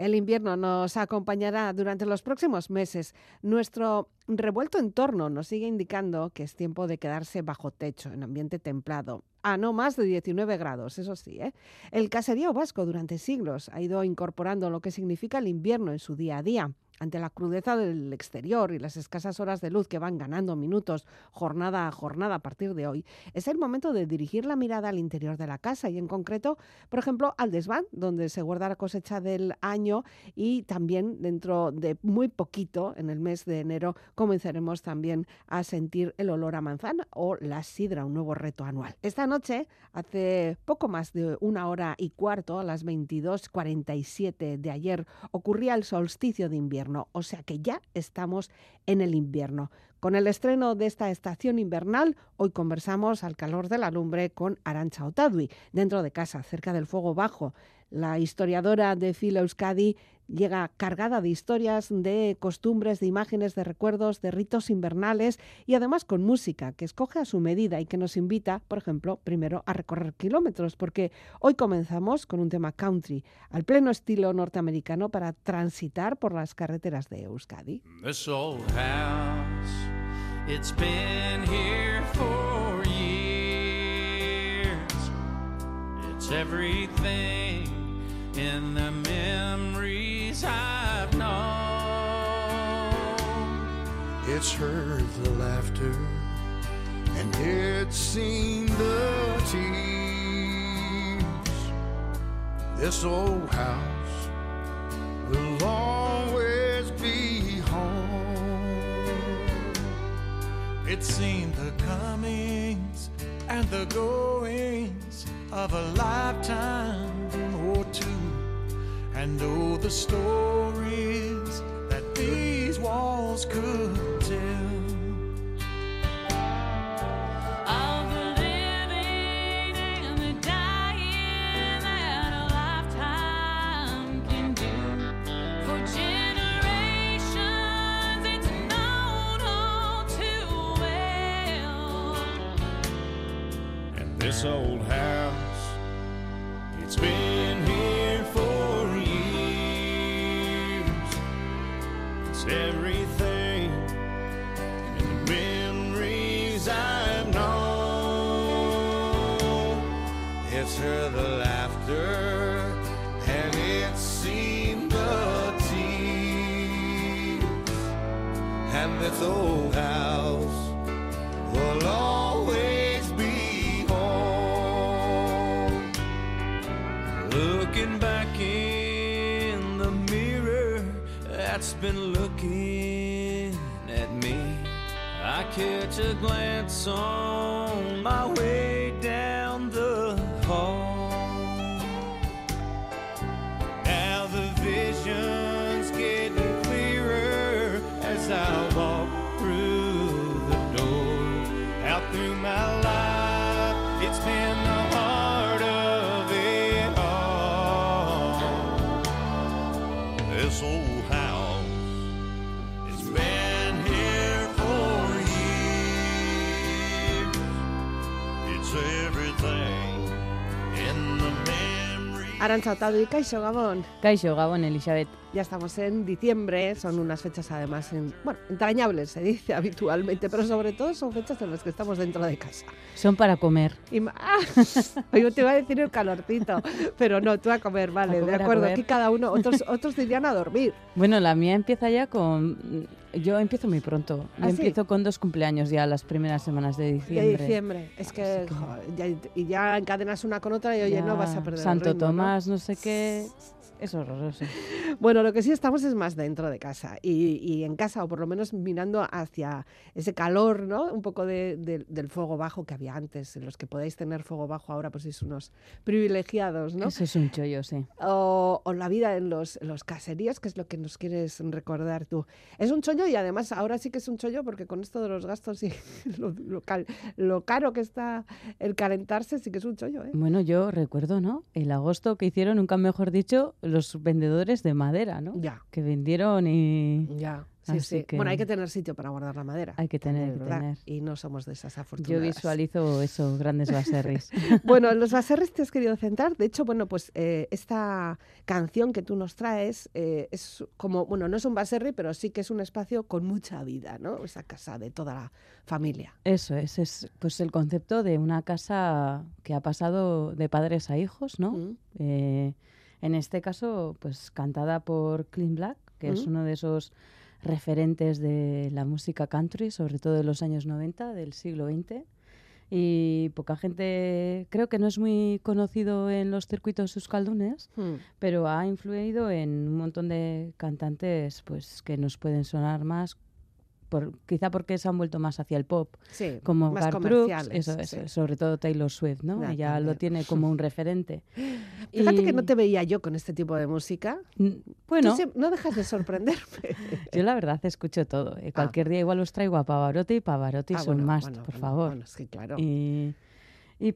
El invierno nos acompañará durante los próximos meses. Nuestro revuelto entorno nos sigue indicando que es tiempo de quedarse bajo techo, en ambiente templado, a no más de 19 grados, eso sí. ¿eh? El caserío vasco durante siglos ha ido incorporando lo que significa el invierno en su día a día ante la crudeza del exterior y las escasas horas de luz que van ganando minutos jornada a jornada a partir de hoy, es el momento de dirigir la mirada al interior de la casa y en concreto, por ejemplo, al desván, donde se guarda la cosecha del año y también dentro de muy poquito, en el mes de enero, comenzaremos también a sentir el olor a manzana o la sidra, un nuevo reto anual. Esta noche, hace poco más de una hora y cuarto, a las 22.47 de ayer, ocurría el solsticio de invierno o sea que ya estamos en el invierno. Con el estreno de esta estación invernal, hoy conversamos al calor de la lumbre con Arancha Otadui, dentro de casa, cerca del fuego bajo. La historiadora de Filo Euskadi llega cargada de historias, de costumbres, de imágenes, de recuerdos, de ritos invernales y además con música que escoge a su medida y que nos invita, por ejemplo, primero a recorrer kilómetros, porque hoy comenzamos con un tema country, al pleno estilo norteamericano para transitar por las carreteras de Euskadi. everything in the memories It's heard the laughter and it's seen the tears. This old house will always be home. It's seen the comings and the goings of a lifetime or two, and oh, the stories that these walls could that's been looking at me. I catch a glance on my way down the hall. Arantza Otadu, kaixo Gabon. Kaixo Gabon, Elisabet. Ya estamos en diciembre, son unas fechas además en, bueno, entrañables, se dice habitualmente, pero sobre todo son fechas en las que estamos dentro de casa. Son para comer. Y, ah, yo te iba a decir el calorcito, pero no, tú a comer, vale, de acuerdo. Aquí cada uno, otros, otros dirían a dormir. Bueno, la mía empieza ya con yo empiezo muy pronto. Yo ¿Ah, empiezo con dos cumpleaños ya las primeras semanas de diciembre. De diciembre. Es que, ya, y ya encadenas una con otra y oye, no vas a perder Santo el ritmo, Tomás, ¿no? sé qué. Es horroroso. Bueno, lo que sí estamos es más dentro de casa y, en casa, o por lo menos mirando hacia ese calor, ¿no? Un poco del fuego bajo que había antes, en los que podéis tener fuego bajo ahora, pues sois unos privilegiados, ¿no? Eso es un chollo, sí. O, la vida en los, los, caseríos, que es lo que nos quieres recordar tú. Es un chollo y además ahora sí que es un chollo porque con esto de los gastos y lo, lo, caro que está el calentarse, sí que es un chollo, ¿eh? Bueno, yo recuerdo, ¿no? El agosto que hicieron, nunca mejor dicho, los vendedores de madera, ¿no? Ya. Que vendieron y... Ya. Sí, sí. Bueno, hay que tener sitio para guardar la madera. Hay que tener, que tener. Y no somos de esas afortunadas. Yo visualizo eso, grandes baserris. bueno, los baserris te has querido centrar. De hecho, bueno, pues eh, esta canción que tú nos traes eh, es como, bueno, no es un baserri, pero sí que es un espacio con mucha vida, ¿no? Esa casa de toda la familia. Eso es, es pues el concepto de una casa que ha pasado de padres a hijos, ¿no? Mm. Eh, en este caso, pues cantada por Clean Black, que es uno de esos referentes de la música country, sobre todo de los años 90 del siglo XX. Y poca gente, creo que no es muy conocido en los circuitos euskaldunes, hmm. pero ha influido en un montón de cantantes pues que nos pueden sonar más quizá porque se han vuelto más hacia el pop, como más Brooks, eso, sobre todo Taylor Swift, ¿no? Ella lo tiene como un referente. Fíjate que no te veía yo con este tipo de música. Bueno, no dejas de sorprenderme. yo la verdad escucho todo. Eh, cualquier ah. día igual os traigo a Pavarotti y Pavarotti ah, son más, por favor. claro. Y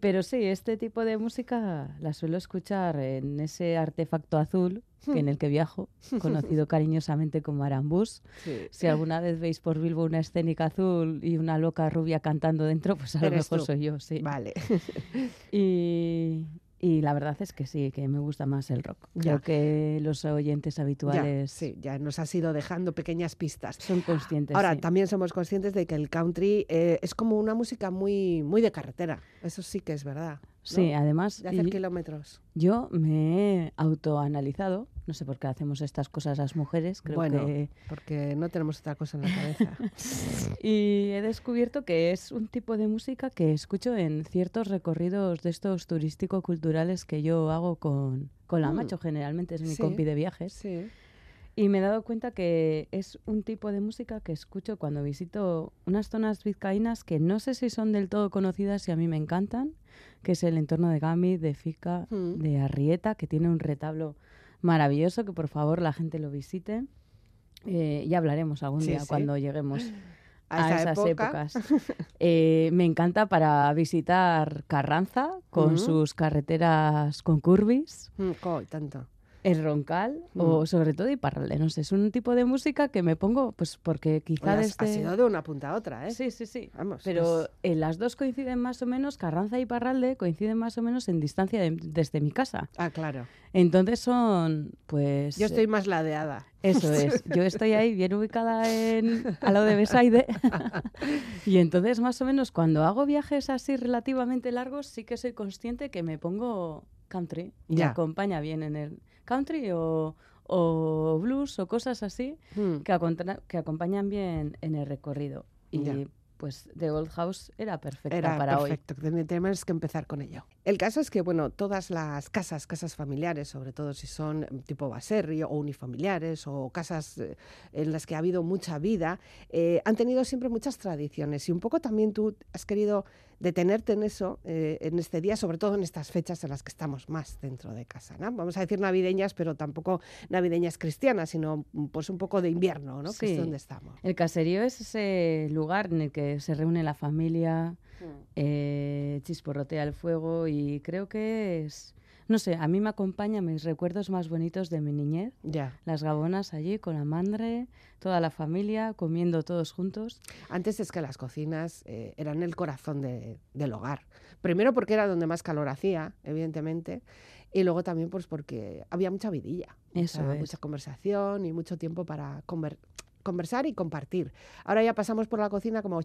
pero sí, este tipo de música la suelo escuchar en ese artefacto azul en el que viajo, conocido cariñosamente como Arambús. Si alguna vez veis por Bilbo una escénica azul y una loca rubia cantando dentro, pues a lo mejor soy yo, sí. Vale. y, y la verdad es que sí, que me gusta más el rock. Creo que los oyentes habituales. sí, ya nos has ido dejando pequeñas pistas. Son conscientes. Ahora, también somos conscientes de que el country eh, es como una música muy, muy de carretera. Eso sí que es verdad. Sí, además. De hacer kilómetros. Yo me he autoanalizado. No sé por qué hacemos estas cosas las mujeres. Creo bueno, que... porque no tenemos otra cosa en la cabeza. y he descubierto que es un tipo de música que escucho en ciertos recorridos de estos turístico-culturales que yo hago con, con la mm. macho, generalmente es mi compi de viajes. Sí. Y me he dado cuenta que es un tipo de música que escucho cuando visito unas zonas vizcaínas que no sé si son del todo conocidas y a mí me encantan, que es el entorno de Gami, de Fica, mm. de Arrieta, que tiene un retablo maravilloso, que por favor la gente lo visite. Eh, ya hablaremos algún día cuando lleguemos a, esas épocas. Eh, me encanta para visitar Carranza con sus carreteras con curvis. Mm, tanto el roncal o mm. sobre todo y parralde. No sé, es un tipo de música que me pongo, pues porque quizá desde... Ha sido de una punta a otra, ¿eh? Sí, sí, sí. Vamos. Pero las dos coinciden más o menos, Carranza y Parralde coinciden más o menos en distancia desde mi casa. Ah, claro. Entonces son, pues... Yo estoy más ladeada. Eso es. Yo estoy ahí bien ubicada en, al lado de Besaide. y entonces, más o menos, cuando hago viajes así relativamente largos, sí que soy consciente que me pongo country y acompaña bien en el country o, blues o cosas así hmm. que, que, acompañan bien en el recorrido. Y pues The Old House era perfecta era para perfecto. hoy. Tenemos que empezar con ello. El caso es que, bueno, todas las casas, casas familiares, sobre todo si son tipo baserri o unifamiliares o casas eh, en las que ha habido mucha vida, eh, han tenido siempre muchas tradiciones y un poco también tú has querido detenerte en eso eh, en este día, sobre todo en estas fechas en las que estamos más dentro de casa. ¿no? Vamos a decir navideñas, pero tampoco navideñas cristianas, sino mm, pues un poco de invierno, ¿no? que es donde estamos. El caserío es ese lugar en el que se reúne la familia, mm. Eh, chisporrotea el fuego y creo que es no sé, a mí me acompaña mis recuerdos más bonitos de mi niñez. Ya. Las gabonas allí con la madre, toda la familia, comiendo todos juntos. Antes es que las cocinas eh, eran el corazón del hogar. Primero porque era donde más calor hacía, evidentemente, y luego también pues porque había mucha vidilla. Eso Mucha conversación y mucho tiempo para conversar y compartir. Ahora ya pasamos por la cocina como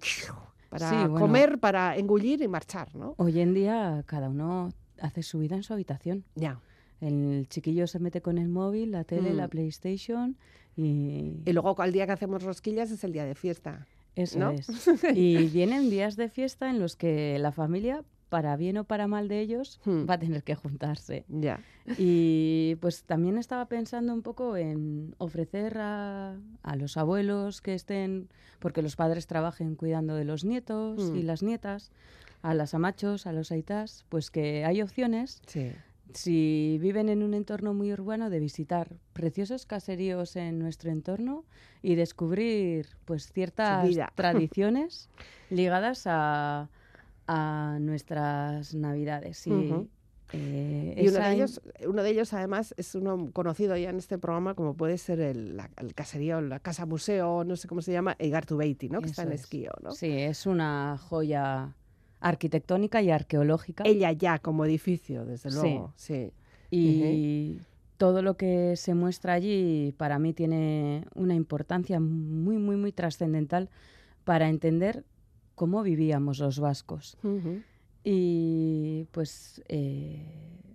para comer, para engullir y marchar, ¿no? Hoy en día cada uno hace su vida en su habitación. Ya. El chiquillo se mete con el móvil, la tele, la mm. PlayStation y... Y luego al día que hacemos rosquillas es el día de fiesta. Eso es. y vienen días de fiesta en los que la familia, para bien o para mal de ellos, hmm. va a tener que juntarse. Ya. Y pues también estaba pensando un poco en ofrecer a, a, los abuelos que estén, porque los padres trabajen cuidando de los nietos y hmm. las nietas, a las amachos, a los aitas, pues que hay opciones. Si viven en un entorno muy urbano, de visitar preciosos caseríos en nuestro entorno y descubrir pues ciertas tradiciones ligadas a, a, nuestras navidades. Y Eh, y uno de, ellos, uno de ellos, además, es uno conocido ya en este programa, como puede ser el, la- el caserío, la casa museo, no sé cómo se llama, Igartubeiti, ¿no? Que está en es. Esquío, ¿no? Sí, es una joya arquitectónica y arqueológica. Ella ya como edificio, desde Sí. luego, sí. Y todo lo que se muestra allí para mí tiene una importancia muy, muy, muy trascendental para entender cómo vivíamos los vascos. Y pues eh,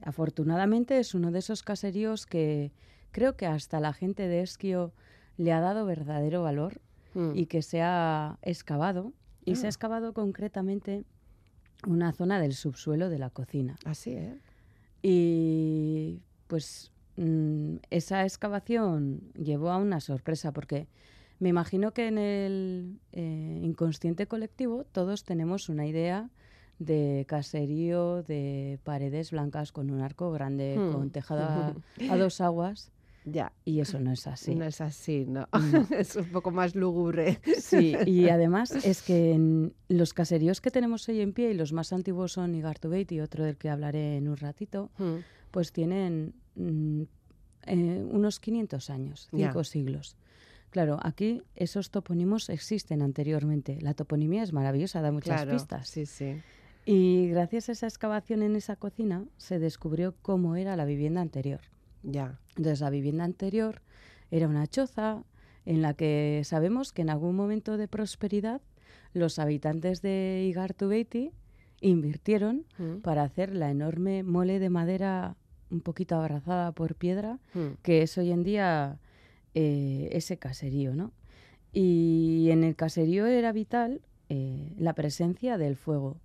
afortunadamente es uno de esos caseríos que creo que hasta la gente de Esquio le ha dado verdadero valor Mm. y que se ha excavado. Y se Ah. ha excavado concretamente una zona del subsuelo de la cocina. Así, ¿eh? Y pues mm, esa excavación llevó a una sorpresa porque me imagino que en el eh, inconsciente colectivo todos tenemos una idea de caserío, de paredes blancas con un arco grande, Hmm. con tejado a, a dos aguas, Ya. y eso no es así. No es así, ¿no? No. es un poco más lúgubre. Sí, y además es que en los caseríos que tenemos hoy en pie, y los más antiguos son Igartubeiti, otro del que hablaré en un ratito, Mm. pues tienen mm, eh, unos 500 años, Ya. cinco siglos. Claro, aquí esos topónimos existen anteriormente. La toponimia es maravillosa, da muchas Claro, pistas. sí, sí. Y gracias a esa excavación en esa cocina se descubrió cómo era la vivienda anterior. Ya. Entonces, la vivienda anterior era una choza en la que sabemos que en algún momento de prosperidad los habitantes de Igartubeiti invirtieron Mm. para hacer la enorme mole de madera un poquito abrazada por piedra, Mm. que es hoy en día eh, ese caserío, ¿no? Y en el caserío era vital eh, la presencia del fuego.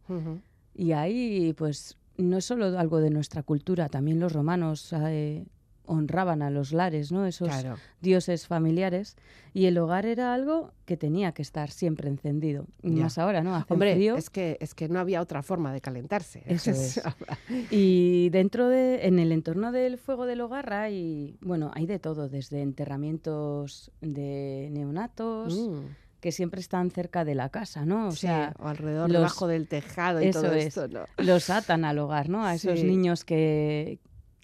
Y ahí, pues, no es solo algo de nuestra cultura, también los romanos eh, honraban a los lares, ¿no? Esos Claro. dioses familiares. Y el hogar era algo que tenía que estar siempre encendido. Y. Más ahora, ¿no? Hace Hombre, frío. es que, es que no había otra forma de calentarse. Eso es. Y dentro de, en el entorno del fuego del hogar hay, bueno, hay de todo, desde enterramientos de neonatos, Mm, que siempre están cerca de la casa, ¿no? O sí, sea, o alrededor, los- debajo del tejado y eso todo es. esto, ¿no? los atan al hogar, ¿no? A esos niños que,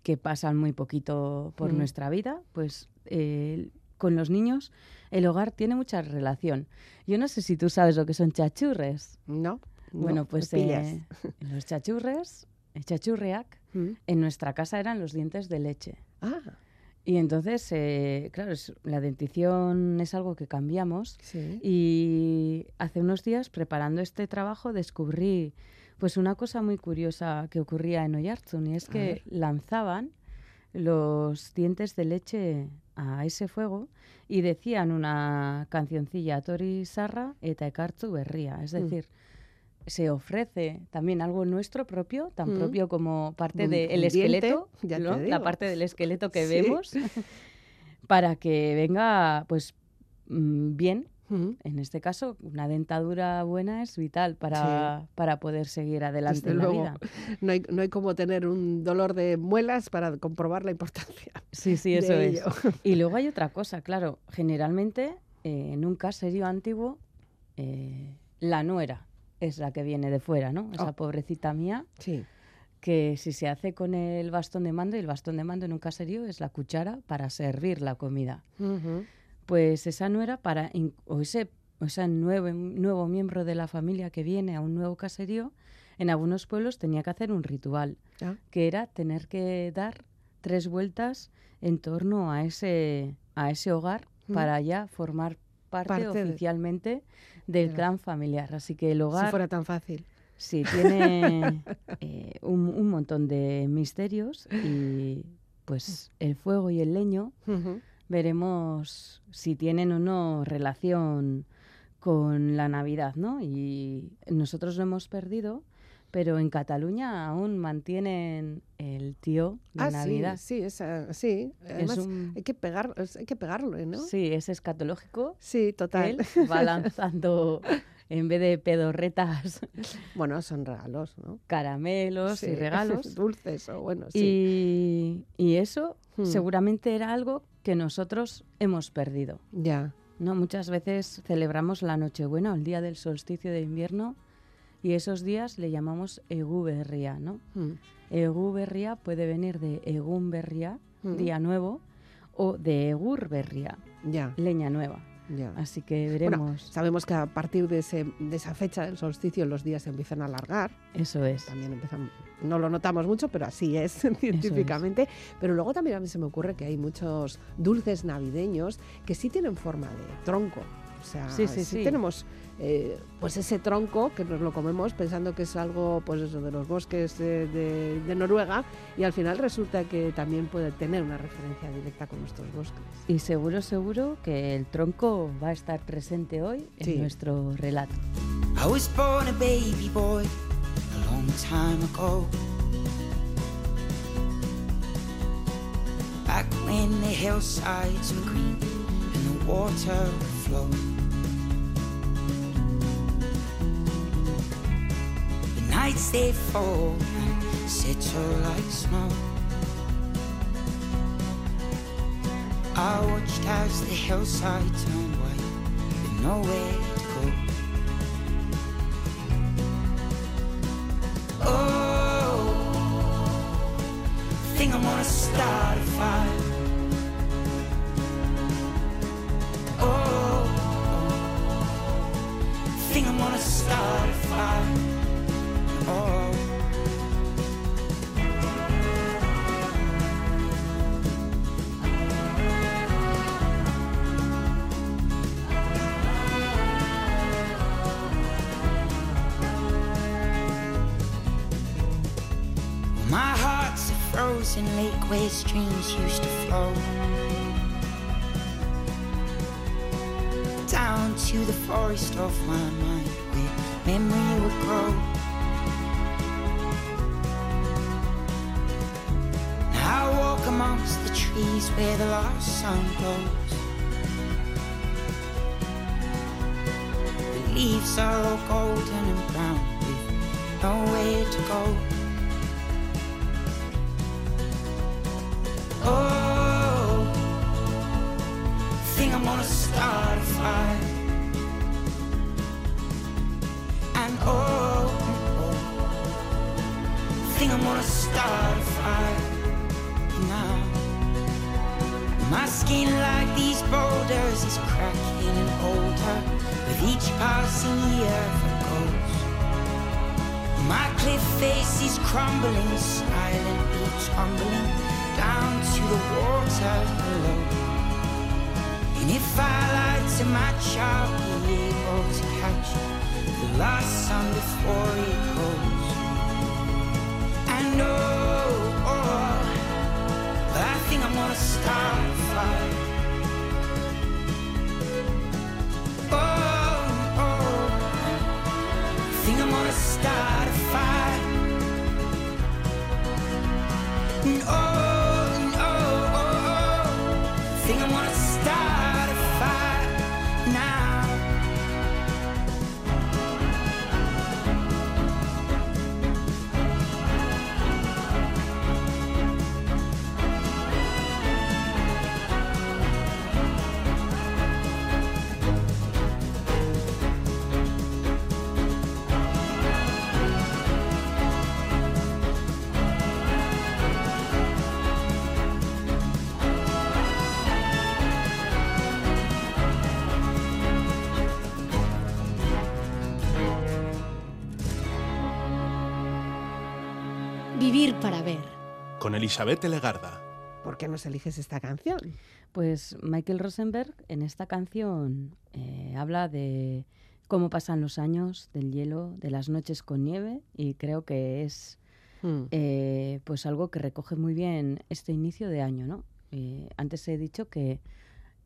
que pasan muy poquito por Mm. nuestra vida, pues eh, con los niños el hogar tiene mucha relación. Yo no sé si tú sabes lo que son chachurres. ¿No? No, bueno, pues eh, los chachurres, el chachurriac, Mm. en nuestra casa eran los dientes de leche. Ah, Y entonces, eh, claro, es- la dentición es algo que cambiamos. sí. Y hace unos días, preparando este trabajo, descubrí pues una cosa muy curiosa que ocurría en Oyarzun, y es que lanzaban los dientes de leche a ese fuego y decían una cancioncilla Tori Sarra eta ekartzu berria, es Mm. decir, se ofrece también algo nuestro propio, tan Mm. propio como parte del esqueleto, ya ¿no? la parte del esqueleto que Sí. vemos, para que venga pues mm, en este caso, una dentadura buena es vital para, para poder seguir adelante Desde en la luego. vida. No hay, no hay como tener un dolor de muelas para comprobar la importancia. Sí, sí, de eso es. ello. Y luego hay otra cosa, claro, generalmente eh, en un caserío antiguo eh, la nuera es la que viene de fuera, ¿no? Esa Oh. pobrecita mía Sí. que si se hace con el bastón de mando, y el bastón de mando en un caserío es la cuchara para servir la comida. Ujú. Pues esa nuera para o ese o ese nuevo, nuevo miembro de la familia que viene a un nuevo caserío, en algunos pueblos tenía que hacer un ritual, Ah, que era tener que dar tres vueltas en torno a ese, a ese hogar Mm. para ya formar parte, Parte de- oficialmente del de la- clan familiar. Así que el hogar Si fuera tan fácil. sí tiene eh, un, un montón de misterios y pues el fuego y el leño. Veremos si tienen o no relación con la Navidad, ¿no? Y nosotros lo hemos perdido, pero en Cataluña aún mantienen el tío de Ah, Navidad. sí, sí, esa- sí. Además, un- hay, que pegar, es- hay que pegarlo, ¿no? Sí, es escatológico. Sí, total. Él va lanzando, en vez de pedorretas, Bueno, son regalos, ¿no? caramelos Sí, y regalos. Dulces o bueno, sí. Y, y eso Hmm. seguramente era algo que nosotros hemos perdido. Ya. No, muchas veces celebramos la Nochebuena o el día del solsticio de invierno y esos días le llamamos eguberria, ¿no? Mm. Eguberria puede venir de egumberria, mm. día nuevo, o de egurberria, leña nueva. Así que veremos. sabemos que a partir de, esa fecha del solsticio los días se empiezan a alargar. Eso es. También empiezan, no lo notamos mucho, pero así es científicamente. Pero luego también a mí se me ocurre que hay muchos dulces navideños que sí tienen forma de tronco. O sea, sí, sí, sí. tenemos eh, pues ese tronco que nos lo comemos pensando que es algo pues eso, de los bosques de, Noruega y al final resulta que también puede tener una referencia directa con nuestros bosques. Y seguro, seguro que el tronco va a estar presente hoy en nuestro relato. I was born a baby boy a long time ago. Back when the hillsides were green and the water flowed. Nights they fall and settle like snow. I watched as the hillside turned white with nowhere to go. Oh, think I'm gonna start a fire. Oh, think I'm gonna start a fire. My heart's a frozen lake where streams used to flow down to the forest of my mind where memory would grow. Amongst the trees where the last sun glows. The leaves are all golden and brown with nowhere to go. Oh, think I'm gonna start a fire. And oh, think I'm gonna start a fire My skin, like these boulders, is cracking and older with each passing year that goes. My cliff face is crumbling, silently tumbling down to the water below. And if I light to match, I'll be able to catch the last sun before it goes. I know. I'm gonna start a fire. Oh, oh, think I'm gonna start a fire. Con Elizabeth Legarda. ¿Por qué nos eliges esta canción? Pues Michael Rosenberg en esta canción eh, habla de cómo pasan los años, del hielo, de las noches con nieve y creo que es hmm. eh, pues algo que recoge muy bien este inicio de año, ¿no? Eh, antes he dicho que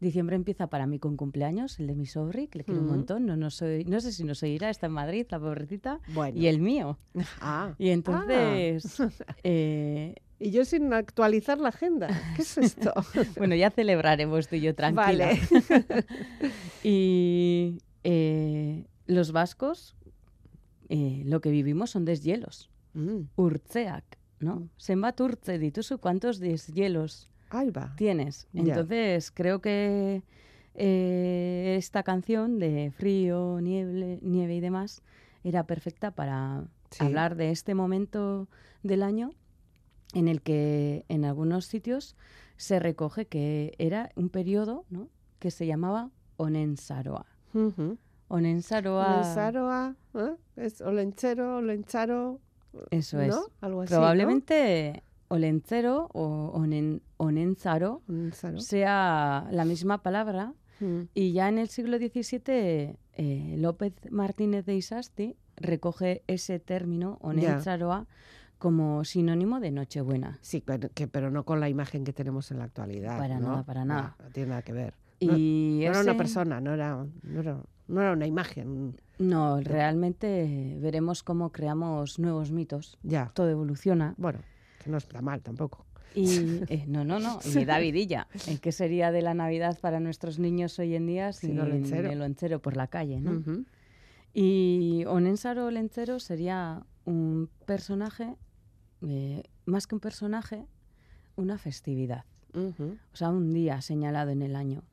Diciembre empieza para mí con cumpleaños, el de mi sobri, que le quiero un montón. No, no, soy, no sé si nos oirá, está en Madrid, la pobrecita. Y el mío. Ah. Y entonces... Ah. Eh, y yo sin actualizar la agenda. ¿Qué es esto? bueno, ya celebraremos tú y yo tranquila. Vale. y eh, los vascos, eh, lo que vivimos son deshielos. Mm. Urtzeak, ¿no? Senbat urtze dituzu, ¿cuántos deshielos tienes. Entonces, creo que eh, esta canción de frío, nieve, nieve y demás era perfecta para Sí. hablar de este momento del año en el que en algunos sitios se recoge que era un periodo ¿no? que se llamaba Onensaroa. Onensaroa, Olensaroa, ¿eh? Es olenchero, olencharo, eso es. así, ¿no? Probablemente Olencero o Onen, Onenzaro Olensaro. sea la misma palabra Mm. y ya en el siglo XVII eh, López Martínez de Isasti recoge ese término Onensaroa como sinónimo de Nochebuena. Sí, pero, que, pero no con la imagen que tenemos en la actualidad. Para ¿no? nada, para nada. No, no tiene nada que ver. No- era una persona, no era, no era, no era una imagen. No, realmente veremos cómo creamos nuevos mitos. Ya. Todo evoluciona. Bueno, que no está mal tampoco. Y eh, no, no, no. Y Davidilla, ¿en qué sería de la Navidad para nuestros niños hoy en día Sin sin Olencero. el Olencero por la calle, ¿no? Ujú. Y Onensaro Olencero sería un personaje, eh, más que un personaje, una festividad. O sea, un día señalado en el año.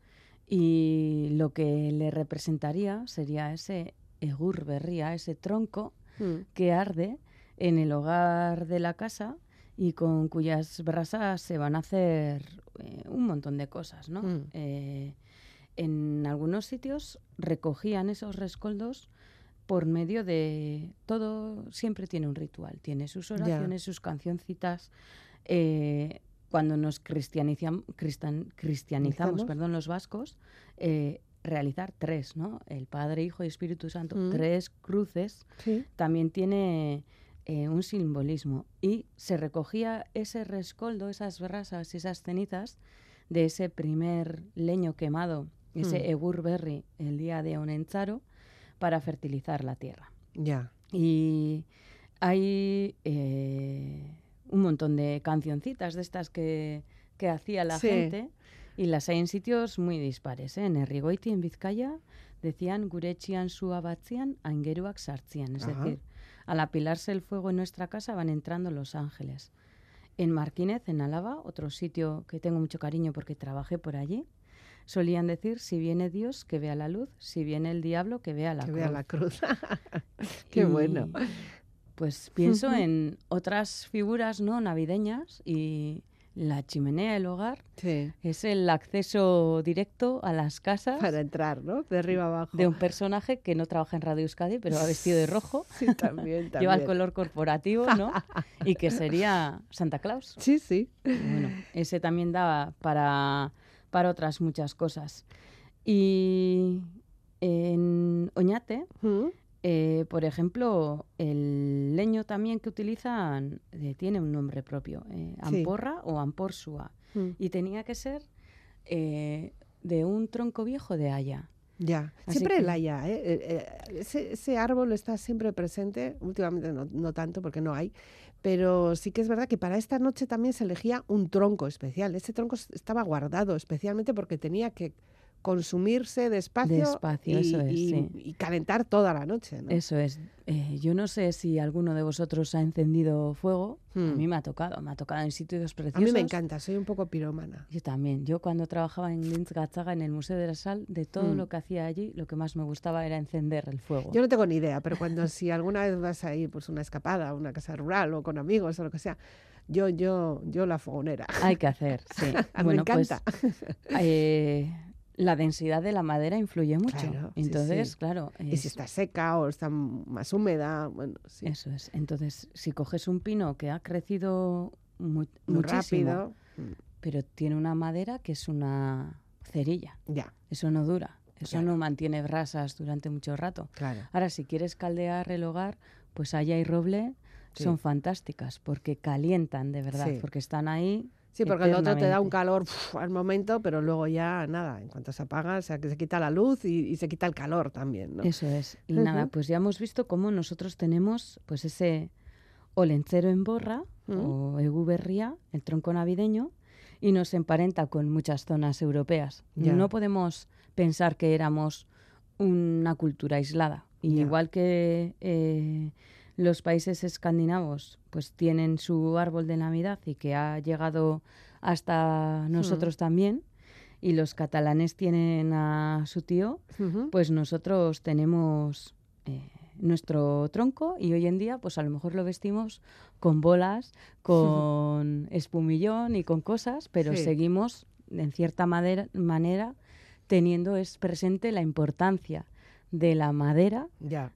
Y lo que le representaría sería ese egur berría, ese tronco Mm. que arde en el hogar de la casa y con cuyas brasas se van a hacer eh, un montón de cosas, ¿no? Mm. Eh, en algunos sitios recogían esos rescoldos por medio de todo siempre tiene un ritual, tiene sus Ya. oraciones, sus cancioncitas. eh, cuando nos cristianizam- cristan- cristianizamos, perdón, los vascos, eh, realizar tres, ¿no? El Padre, Hijo y Espíritu Santo, Mm. tres cruces, Sí. también tiene eh, un simbolismo. Y se recogía ese rescoldo, esas brasas y esas cenizas de ese primer leño quemado, ese Mm. egur berri, el día de Onencharo, para fertilizar la tierra. Ya. Y hay eh, un montón de cancioncitas de estas que, que hacía la Sí. gente y las hay en sitios muy dispares. ¿eh? En Errigoiti, en Vizcaya, decían gurechian su abatzian, aingeruak sartzian. Es Ajá. decir, al apilarse el fuego en nuestra casa van entrando los ángeles. En Marquínez, en Álava, otro sitio que tengo mucho cariño porque trabajé por allí, solían decir, si viene Dios, que vea la luz, si viene el diablo, que vea la que cruz. vea la cruz. Qué Y, bueno. Pues pienso en otras figuras no navideñas y la chimenea del hogar Sí. es el acceso directo a las casas Para entrar, ¿no? De arriba abajo. de un personaje que no trabaja en Radio Euskadi, pero va vestido de rojo, Sí, también, lleva el también. color corporativo, ¿no? Y que sería Santa Claus. Sí, sí. Bueno, ese también daba para, para otras muchas cosas. Y en Oñate, Mm. eh, por ejemplo, el leño también que utilizan eh, tiene un nombre propio, eh, Sí. amporra o amporsua. Mm. Y tenía que ser de un tronco viejo de haya. Ya, Así siempre el haya, eh, Ese, ese árbol está siempre presente, últimamente no, no tanto porque no hay, pero sí que es verdad que para esta noche también se elegía un tronco especial. Ese tronco estaba guardado especialmente porque tenía que consumirse despacio, Despacio, y, eso es, y- sí. y calentar toda la noche. ¿no? Eso es. Eh, yo no sé si alguno de vosotros ha encendido fuego. A Hmm. mí me ha tocado, me ha tocado en sitios A preciosos. mí me encanta, soy un poco piromana. Yo también. Yo cuando trabajaba en Linz en el Museo de la Sal, de todo Mm. lo que hacía allí, lo que más me gustaba era encender el fuego. Yo no tengo ni idea, pero cuando si alguna vez vas a ir pues una escapada a una casa rural o con amigos o lo que sea, yo yo yo la fogonera. Hay que hacer, sí. A me pues encanta. eh, la densidad de la madera influye mucho. Claro, Entonces, sí. claro. Y si es- está seca o está más húmeda, bueno, sí, Eso es. Entonces, si coges un pino que ha crecido mu- muy muchísimo, rápido, mm, pero tiene una madera que es una cerilla, ya, eso no dura, eso Claro. no mantiene brasas durante mucho rato. claro. Ahora, si quieres caldear el hogar, pues haya y roble Sí. son fantásticas porque calientan de verdad, porque están ahí. Sí, porque el otro te da un calor uf, al momento, pero luego ya nada, en cuanto se apaga, o sea, que se quita la luz y, y se quita el calor también, ¿no? Eso es. Y nada, pues ya hemos visto cómo nosotros tenemos pues ese olencero en borra Mm. o eguberría, el tronco navideño, y nos emparenta con muchas zonas europeas. Ya. No podemos pensar que éramos una cultura aislada. Y igual que eh, los países escandinavos pues tienen su árbol de Navidad y que ha llegado hasta nosotros también, y los catalanes tienen a su tío, pues nosotros tenemos eh, nuestro tronco y hoy en día pues a lo mejor lo vestimos con bolas, con espumillón y con cosas, pero seguimos en cierta manera teniendo es presente la importancia de la madera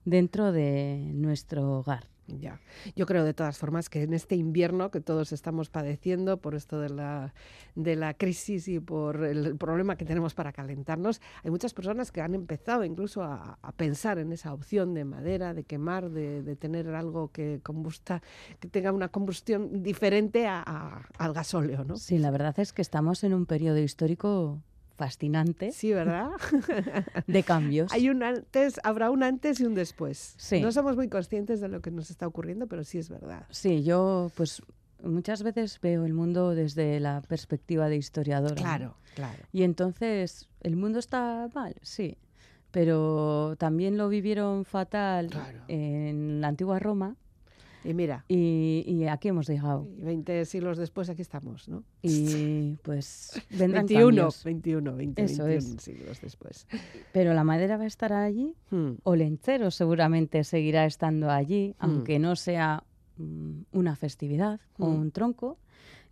dentro de nuestro hogar. Ya. Yo creo de todas formas que en este invierno que todos estamos padeciendo por esto de la, de la crisis y por el problema que tenemos para calentarnos, hay muchas personas que han empezado incluso a, pensar en esa opción de madera, de quemar, de, tener algo que combusta, que tenga una combustión diferente al gasóleo, ¿no? Sí, la verdad es que estamos en un periodo histórico fascinante. Sí, ¿verdad? de cambios. Hay un antes, habrá un antes y un después. No somos muy conscientes de lo que nos está ocurriendo, pero sí es verdad. Sí, yo pues muchas veces veo el mundo desde la perspectiva de historiadora. Claro, claro. Y entonces, ¿el mundo está mal? Sí. Pero también lo vivieron fatal en la antigua Roma y mira. Y, aquí hemos dejado. 20 siglos después aquí estamos, ¿no? Y pues vendrán 21, 21, 20, Eso 21 siglos después. Pero la madera va a estar allí, hmm. o Lencero seguramente seguirá estando allí, hmm. aunque no sea mm, una festividad o hmm. un tronco.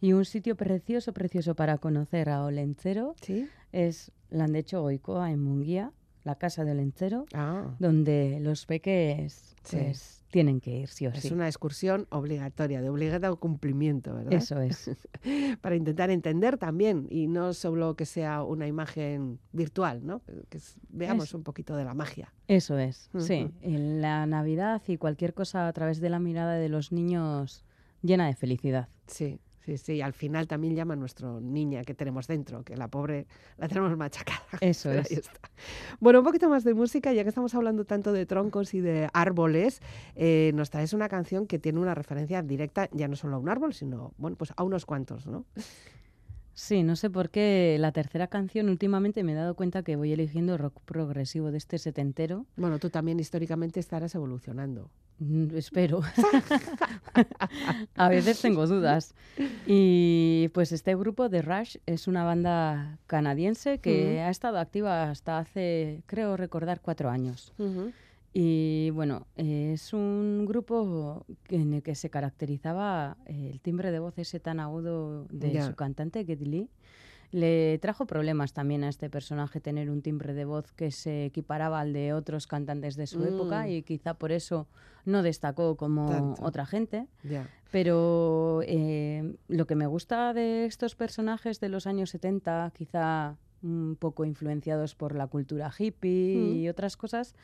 Y un sitio precioso, precioso para conocer a Olencero ¿Sí? es Landecho Goicoa en Munguía, la casa de Olencero, ah. donde los peques pues, tienen que ir, sí o sí. Es una excursión obligatoria, de obligado cumplimiento, ¿verdad? Eso es. Para intentar entender también y no solo que sea una imagen virtual, ¿no? Que veamos un poquito de la magia. Eso es, sí. En la Navidad y cualquier cosa a través de la mirada de los niños llena de felicidad. Sí. Sí, sí, al final también llama a nuestra niña que tenemos dentro, que la pobre la tenemos machacada. Eso es. Bueno, un poquito más de música, ya que estamos hablando tanto de troncos y de árboles, eh, nos traes una canción que tiene una referencia directa ya no solo a un árbol, sino bueno, pues a unos cuantos, ¿no? Sí, no sé por qué la tercera canción últimamente me he dado cuenta que voy eligiendo rock progresivo de este setentero. Bueno, tú también históricamente estarás evolucionando. Mm, espero. a veces tengo dudas. Y pues este grupo de Rush es una banda canadiense que ha estado activa hasta hace, creo recordar, cuatro años. Y bueno, es un grupo en el que se caracterizaba el timbre de voz ese tan agudo de su cantante, Geddy Lee. Le trajo problemas también a este personaje tener un timbre de voz que se equiparaba al de otros cantantes de su época mm. y quizá por eso no destacó como otra gente. Pero eh, lo que me gusta de estos personajes de los años 70, quizá un poco influenciados por la cultura hippie y otras cosas,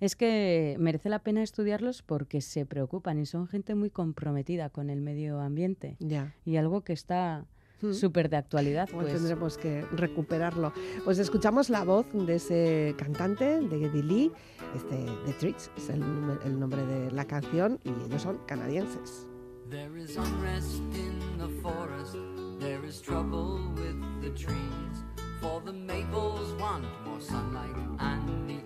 es que merece la pena estudiarlos porque se preocupan y son gente muy comprometida con el medio ambiente. Y algo que está súper de actualidad. Pues. Tendremos que recuperarlo. Pues escuchamos la voz de ese cantante, de Geddy Lee, este, The Tricks, es el, el, nombre de la canción, y ellos son canadienses. There is unrest in the forest, there is trouble with the trees, for the maples want more sunlight and the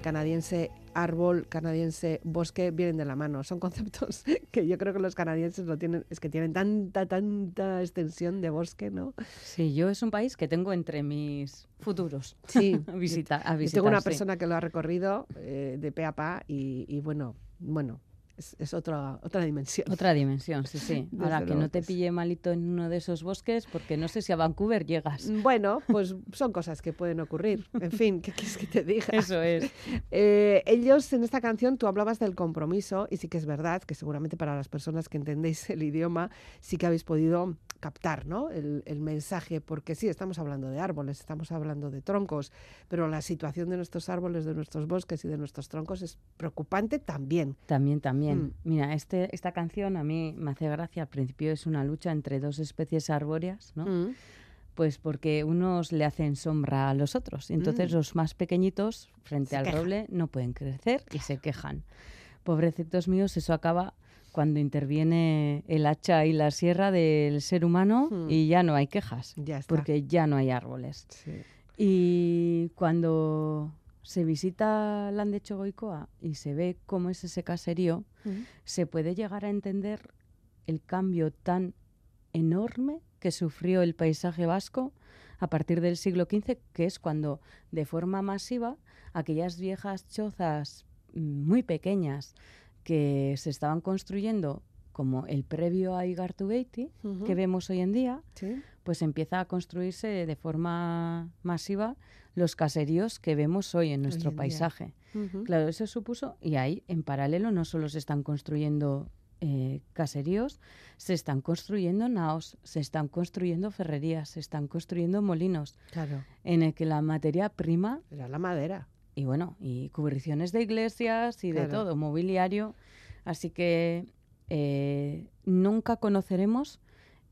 canadiense, árbol canadiense, bosque, vienen de la mano. Son conceptos que yo creo que los canadienses lo tienen, es que tienen tanta, tanta extensión de bosque, ¿no? Sí, yo es un país que tengo entre mis futuros. Sí, a, visita, a visitar. Tengo una sí. persona que lo ha recorrido eh, de pe a pa y, y bueno, bueno, es, es otra, otra dimensión. Otra dimensión, sí, sí. Desde Ahora, que no te pille malito en uno de esos bosques, porque no sé si a Vancouver llegas. Bueno, pues son cosas que pueden ocurrir. En fin, ¿qué quieres que te diga? Eso es. Eh, ellos en esta canción, tú hablabas del compromiso y sí que es verdad que seguramente para las personas que entendéis el idioma sí que habéis podido captar ¿no? el, el mensaje, porque sí, estamos hablando de árboles, estamos hablando de troncos, pero la situación de nuestros árboles, de nuestros bosques y de nuestros troncos es preocupante también. También, también. Mm. Mira, este, esta canción a mí me hace gracia. Al principio es una lucha entre dos especies arbóreas, ¿no? Mm. Pues porque unos le hacen sombra a los otros. Y entonces Mm. los más pequeñitos, frente Se al quejan. roble, no pueden crecer y se quejan. Pobrecitos míos, eso acaba cuando interviene el hacha y la sierra del ser humano y ya no hay quejas, Ya está. porque ya no hay árboles. Sí. Y cuando se visita Landecho Goicoa y se ve cómo es ese caserío, se puede llegar a entender el cambio tan enorme que sufrió el paisaje vasco a partir del siglo XV, que es cuando de forma masiva aquellas viejas chozas mm, muy pequeñas que se estaban construyendo como el previo a Igartubeiti, que vemos hoy en día, Sí. pues empieza a construirse de forma masiva los caseríos que vemos hoy en nuestro en paisaje. Claro, eso supuso, y ahí en paralelo no solo se están construyendo eh, caseríos, se están construyendo naos, se están construyendo ferrerías, se están construyendo molinos, Claro. en el que la materia prima, Era la madera. y bueno, y cubriciones de iglesias y de todo, mobiliario, así que eh, nunca conoceremos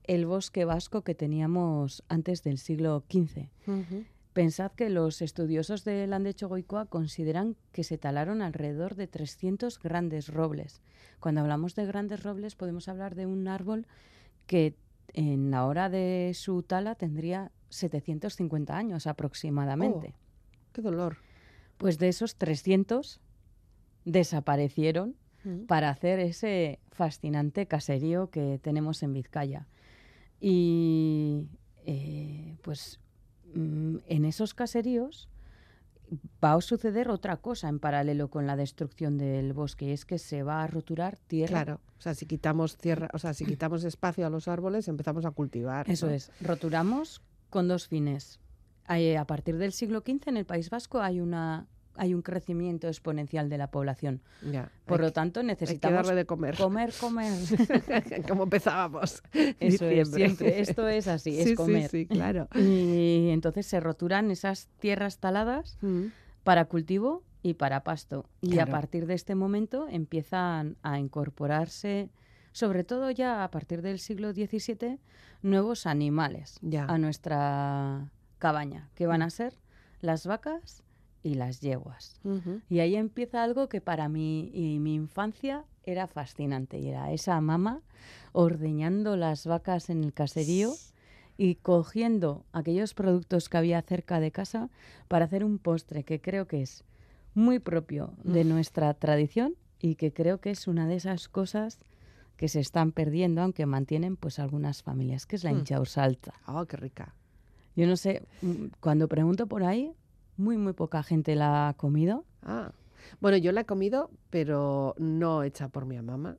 el bosque vasco que teníamos antes del siglo XV. Pensad que los estudiosos de Landecho Goicoa consideran que se talaron alrededor de 300 grandes robles. Cuando hablamos de grandes robles podemos hablar de un árbol que en la hora de su tala tendría 750 años aproximadamente. Qué dolor. Pues de esos 300 desaparecieron Mm. para hacer ese fascinante caserío que tenemos en Vizcaya. Y eh, pues mm, en esos caseríos va a suceder otra cosa en paralelo con la destrucción del bosque, y es que se va a roturar tierra. Claro, o sea, si quitamos tierra, o sea, si quitamos espacio a los árboles, empezamos a cultivar. Eso ¿no? es, roturamos con dos fines. A partir del siglo XV en el País Vasco hay una hay un crecimiento exponencial de la población. Ya. Por lo tanto, que, hay que necesitamos darle de comer. comer, comer. Como empezábamos. Eso es, siempre. Esto es así, Sí, es sí, comer. sí, claro. Y entonces se roturan esas tierras taladas Mm. para cultivo y para pasto. Y Claro. a partir de este momento empiezan a incorporarse, sobre todo ya a partir del siglo XVII, nuevos animales Ya. a nuestra cabaña, que van a ser las vacas y las yeguas. Y ahí empieza algo que para mí y mi infancia era fascinante, y era esa mamá ordeñando las vacas en el caserío y cogiendo aquellos productos que había cerca de casa para hacer un postre que creo que es muy propio de nuestra tradición y que creo que es una de esas cosas que se están perdiendo, aunque mantienen pues algunas familias, que es la Mm. hinchausalta. Oh, qué rica. Yo no sé, mm, cuando pregunto por ahí, muy, muy poca gente la ha comido. Ah. Bueno, yo la he comido, pero no hecha por mi mamá.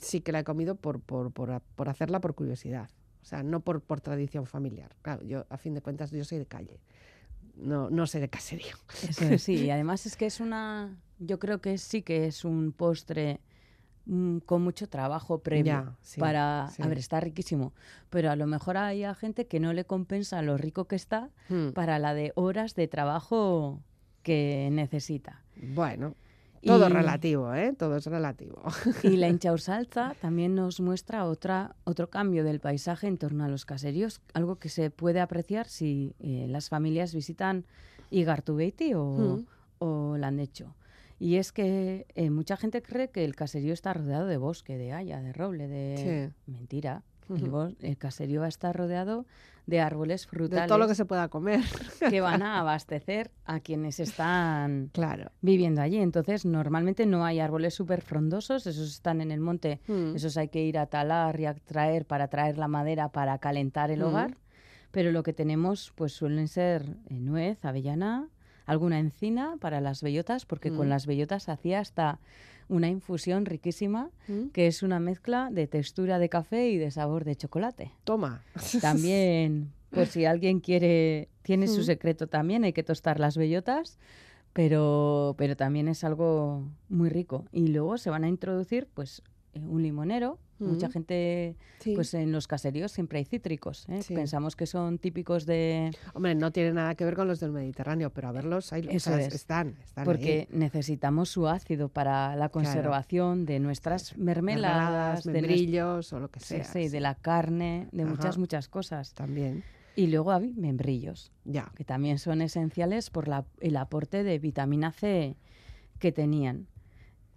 Sí que la he comido por, por, por, por hacerla por curiosidad. O sea, no por, por tradición familiar. Claro, yo, a fin de cuentas, yo soy de calle. No, no soy de caserío. Eso es, sí, y además es que es una, yo creo que sí que es un postre mm, con mucho trabajo previo Ya, sí, para, sí. a ver, está riquísimo, pero a lo mejor hay a gente que no le compensa lo rico que está Mm. para la de horas de trabajo que necesita. Bueno, todo Y- relativo, ¿eh? Todo es relativo. Y la hinchausalza también nos muestra otra, otro cambio del paisaje en torno a los caseríos, algo que se puede apreciar si eh, las familias visitan Igartubeiti o, Mm. o Landecho. Y es que eh, mucha gente cree que el caserío está rodeado de bosque, de haya, de roble, de... Sí. Mentira, el caserío va a estar rodeado de árboles frutales. De todo lo que se pueda comer. que van a abastecer a quienes están claro. viviendo allí. Entonces, normalmente no hay árboles súper frondosos, esos están en el monte, Mm. esos hay que ir a talar y a traer para traer la madera para calentar el hogar. Pero lo que tenemos, pues suelen ser eh, nuez, avellana, alguna encina para las bellotas, porque con Mm. las bellotas hacía hasta una infusión riquísima, Mm. que es una mezcla de textura de café y de sabor de chocolate. Toma. También, por si alguien quiere, tiene su Mm. secreto también, hay que tostar las bellotas, pero, pero también es algo muy rico. Y luego se van a introducir, pues, eh, un limonero. Mucha Mm. gente, Sí. pues en los caseríos siempre hay cítricos. ¿eh? Sí. Pensamos que son típicos de... Hombre, no tiene nada que ver con los del Mediterráneo, pero a verlos, ahí, o Eso sea, es. están, están Porque ahí. necesitamos su ácido para la conservación de nuestras mermeladas, membrillos o lo que sí, sea. sí, de la carne, de muchas, muchas cosas. También, Y luego hay membrillos. ya. que también son esenciales por la- el aporte de vitamina C que tenían.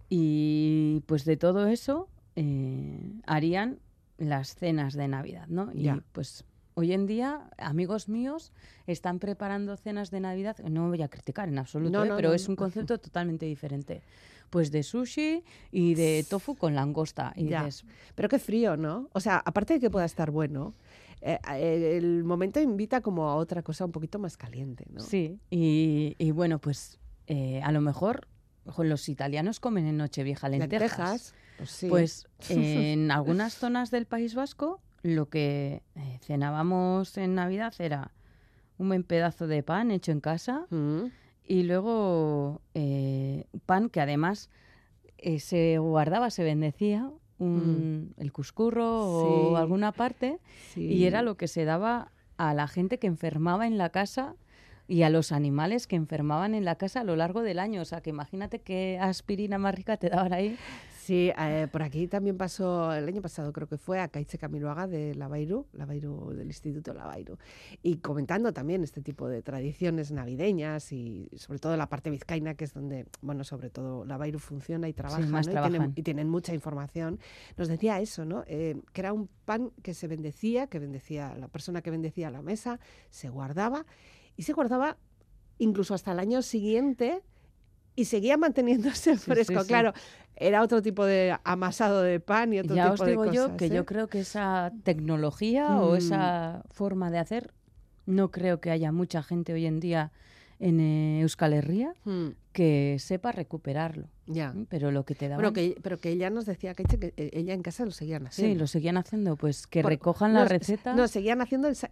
Y pues de todo eso eh, harían las cenas de Navidad, ¿no? Y Ya. pues hoy en día amigos míos están preparando cenas de Navidad, no me voy a criticar en absoluto, No, ¿eh? no, pero no, es un concepto totalmente diferente. Pues de sushi y de tofu con langosta. Y Ya. dices, Pero qué frío, ¿no? O sea, aparte de que pueda estar bueno, eh, eh, el momento invita como a otra cosa un poquito más caliente, ¿no? Sí, y, y bueno, pues eh, a lo mejor ojo, los italianos comen en Nochevieja lentejas. Lentejas, pues sí. Pues en algunas zonas del País Vasco lo que eh, cenábamos en Navidad era un buen pedazo de pan hecho en casa Mm, y luego eh, pan que además eh, se guardaba, se bendecía, un- el cuscurro o alguna parte sí. y era lo que se daba a la gente que enfermaba en la casa y a los animales que enfermaban en la casa a lo largo del año. O sea, que imagínate qué aspirina más rica te daban ahí. Sí, eh, por aquí también pasó el año pasado, creo que fue a Caiche Camiloaga de Lavairu, Lavairu del Instituto Lavairu, y comentando también este tipo de tradiciones navideñas y sobre todo la parte vizcaína, que es donde, bueno, sobre todo Lavairu funciona y trabaja, más ¿no? y, tienen, y tienen mucha información. Nos decía eso, ¿no? Eh, que era un pan que se bendecía, que bendecía la persona que bendecía la mesa, se guardaba y se guardaba incluso hasta el año siguiente y seguía manteniéndose Sí, fresco. sí, sí. Claro, era otro tipo de amasado de pan y otro Ya tipo os de digo yo cosas, que ¿eh? yo creo que esa tecnología o Mm. esa forma de hacer, no creo que haya mucha gente hoy en día en eh, Euskal Herria Mm, que sepa recuperarlo. ya. Pero lo que te daban... Bueno, que, pero que ella nos decía que, que eh, ella en casa lo seguían haciendo. sí, lo seguían haciendo, pues que Por- recojan no, la receta. No, seguían haciendo ese,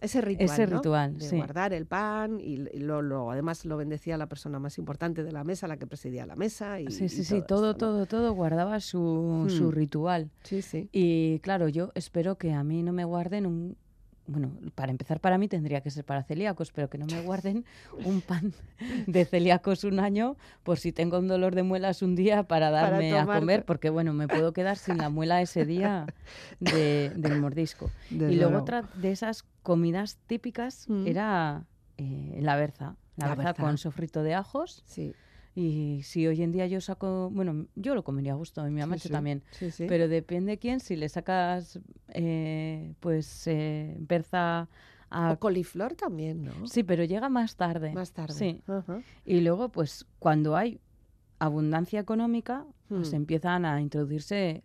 ese ritual. Ese ¿no? ritual, de sí. guardar el pan y, y lo, lo- además lo bendecía la persona más importante de la mesa, la que presidía la mesa. Y, sí, sí, y sí, todo, todo, todo guardaba su, su Hmm. ritual. Sí, sí. Y claro, yo espero que a mí no me guarden un... Bueno, para empezar para mí tendría que ser para celíacos, pero que no me guarden un pan de celíacos un año por si tengo un dolor de muelas un día para Para darme a comer, porque bueno, me puedo quedar sin la muela ese día de- del mordisco. Desde y luego luego. otra de esas comidas típicas Mm. era eh, la berza. La, La berza berza. con sofrito de ajos. Sí, Y si hoy en día yo saco, bueno, yo lo comería a gusto, y mi mamá sí, sí. también, Sí, sí. pero depende quién, si le sacas eh, pues eh, berza a... O coliflor también, ¿no? Sí, pero llega más tarde. Más tarde. Sí. Y luego, pues cuando hay abundancia económica, pues Mm. empiezan a introducirse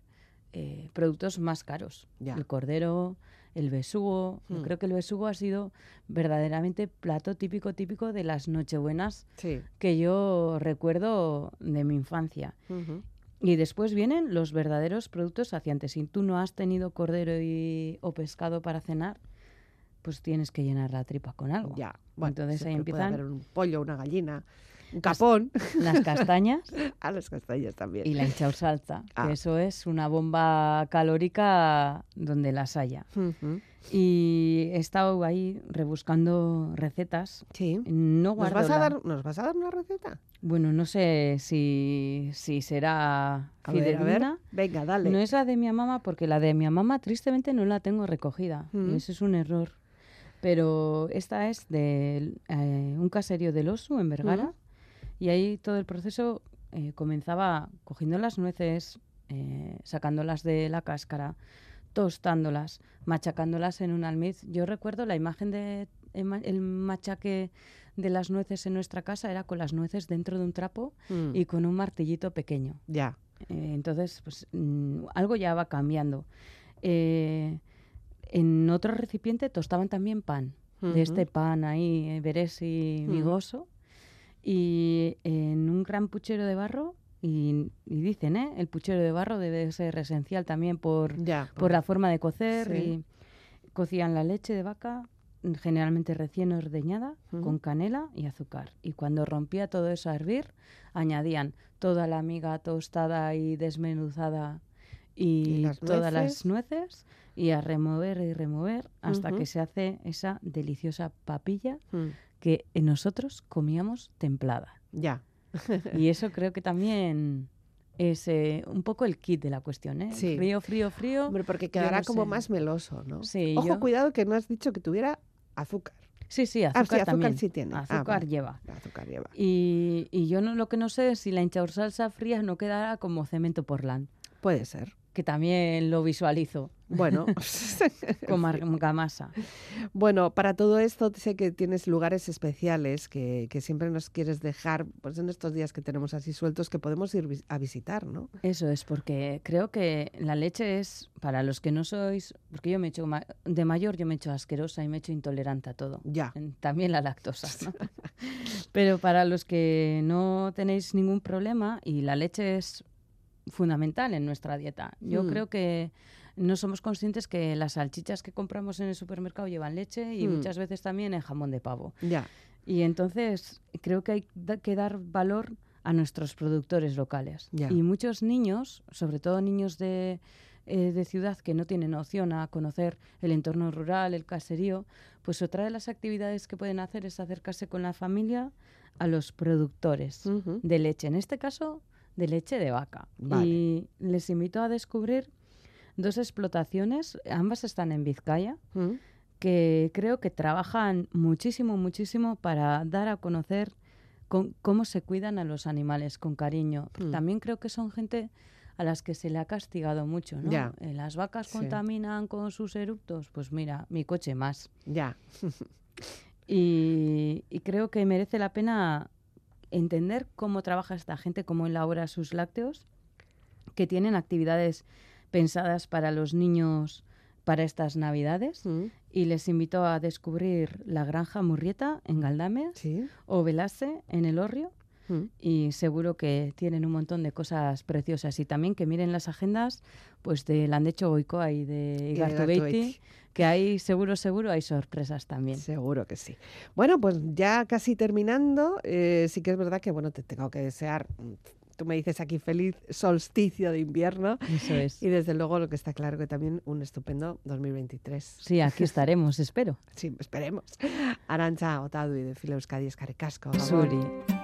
eh, productos más caros. Ya. El cordero, el besugo. Yo Mm. creo que el besugo ha sido verdaderamente plato típico, típico de las nochebuenas Sí. que yo recuerdo de mi infancia. Y después vienen los verdaderos productos saciantes. Si tú no has tenido cordero y, o pescado para cenar, pues tienes que llenar la tripa con algo. Ya. Bueno, Entonces ahí puede empiezan haber un pollo, una gallina, capón. las castañas a las castañas también. y la hinchao salsa, Ah. que eso es una bomba calórica donde las haya. Y he estado ahí rebuscando recetas. Sí. No ¿Nos vas, a dar, ¿Nos vas a dar una receta? Bueno, no sé si, si será A ver, a ver. fidedigna. Venga, dale. No es la de mi mamá, porque la de mi mamá tristemente no la tengo recogida. Y eso es un error. Pero esta es de eh, un caserío del Osu, en Vergara. Y ahí todo el proceso eh, comenzaba cogiendo las nueces, eh, sacándolas de la cáscara, tostándolas, machacándolas en un almiz. Yo recuerdo la imagen de el machaque de las nueces en nuestra casa era con las nueces dentro de un trapo Mm. y con un martillito pequeño. Ya. Eh, entonces, pues mm, algo ya va cambiando. Eh, en otro recipiente tostaban también pan, de este pan ahí, eh, verés y. Y en un gran puchero de barro, y, y dicen, ¿eh? el puchero de barro debe ser esencial también por, Ya. por la forma de cocer. Sí. Y cocían la leche de vaca, generalmente recién ordeñada, con canela y azúcar. Y cuando rompía todo eso a hervir, añadían toda la miga tostada y desmenuzada y, ¿Y las todas nueces? las nueces y a remover y remover hasta que se hace esa deliciosa papilla Mm. Que nosotros comíamos templada. Ya. Y eso creo que también es eh, un poco el kit de la cuestión, ¿eh? Sí. Frío, frío, frío. Hombre, porque quedará no como sé. más meloso, ¿no? Sí, Ojo, yo- cuidado que no has dicho que tuviera azúcar. Sí, sí, Ah, azúcar sí, azúcar también. sí tiene. Ah, Azúcar vale. lleva. Azúcar lleva. Y, y yo no, lo que no sé es si la hinchaur salsa fría no quedará como cemento portland, Puede ser. que también lo visualizo Bueno. con argamasa. Bueno, para todo esto sé que tienes lugares especiales que, que siempre nos quieres dejar, pues en estos días que tenemos así sueltos, que podemos ir a visitar, ¿no? Eso es, porque creo que la leche es, para los que no sois, porque yo me he hecho, de mayor yo me he hecho asquerosa y me he hecho intolerante a todo. Ya. También la lactosa, ¿no? Pero para los que no tenéis ningún problema, y la leche es fundamental en nuestra dieta. Yo Mm. creo que no somos conscientes que las salchichas que compramos en el supermercado llevan leche y Mm. muchas veces también en jamón de pavo. Ya. Y entonces creo que hay que dar valor a nuestros productores locales. Ya. Y muchos niños, sobre todo niños de, eh, de ciudad que no tienen opción a conocer el entorno rural, el caserío, pues otra de las actividades que pueden hacer es acercarse con la familia a los productores de leche, en este caso de leche de vaca. Vale. Y les invito a descubrir dos explotaciones, ambas están en Vizcaya, Mm. que creo que trabajan muchísimo, muchísimo para dar a conocer con- cómo se cuidan a los animales con cariño. Mm. También creo que son gente a las que se le ha castigado mucho, ¿no? Ya. Eh, Las vacas Sí. contaminan con sus eructos, pues mira, mi coche más. Ya. Y, y creo que merece la pena entender cómo trabaja esta gente, cómo elabora sus lácteos, que tienen actividades pensadas para los niños para estas navidades. Mm. Y les invito a descubrir la granja Murrieta en Galdames Sí. o Velase en el Orrio. Mm. Y seguro que tienen un montón de cosas preciosas. Y también que miren las agendas pues de Landecho Goicoa y de Igartubeiti, que hay seguro, seguro hay sorpresas también. Seguro que sí. Bueno, pues ya casi terminando, eh, sí que es verdad que bueno, te tengo que desear, tú me dices aquí feliz solsticio de invierno Eso es. y desde luego lo que está claro que también un estupendo 2023. Sí, aquí estaremos, espero. Sí, esperemos. Arancha Otadui de Fila Euskadi Escaricasco. Suri.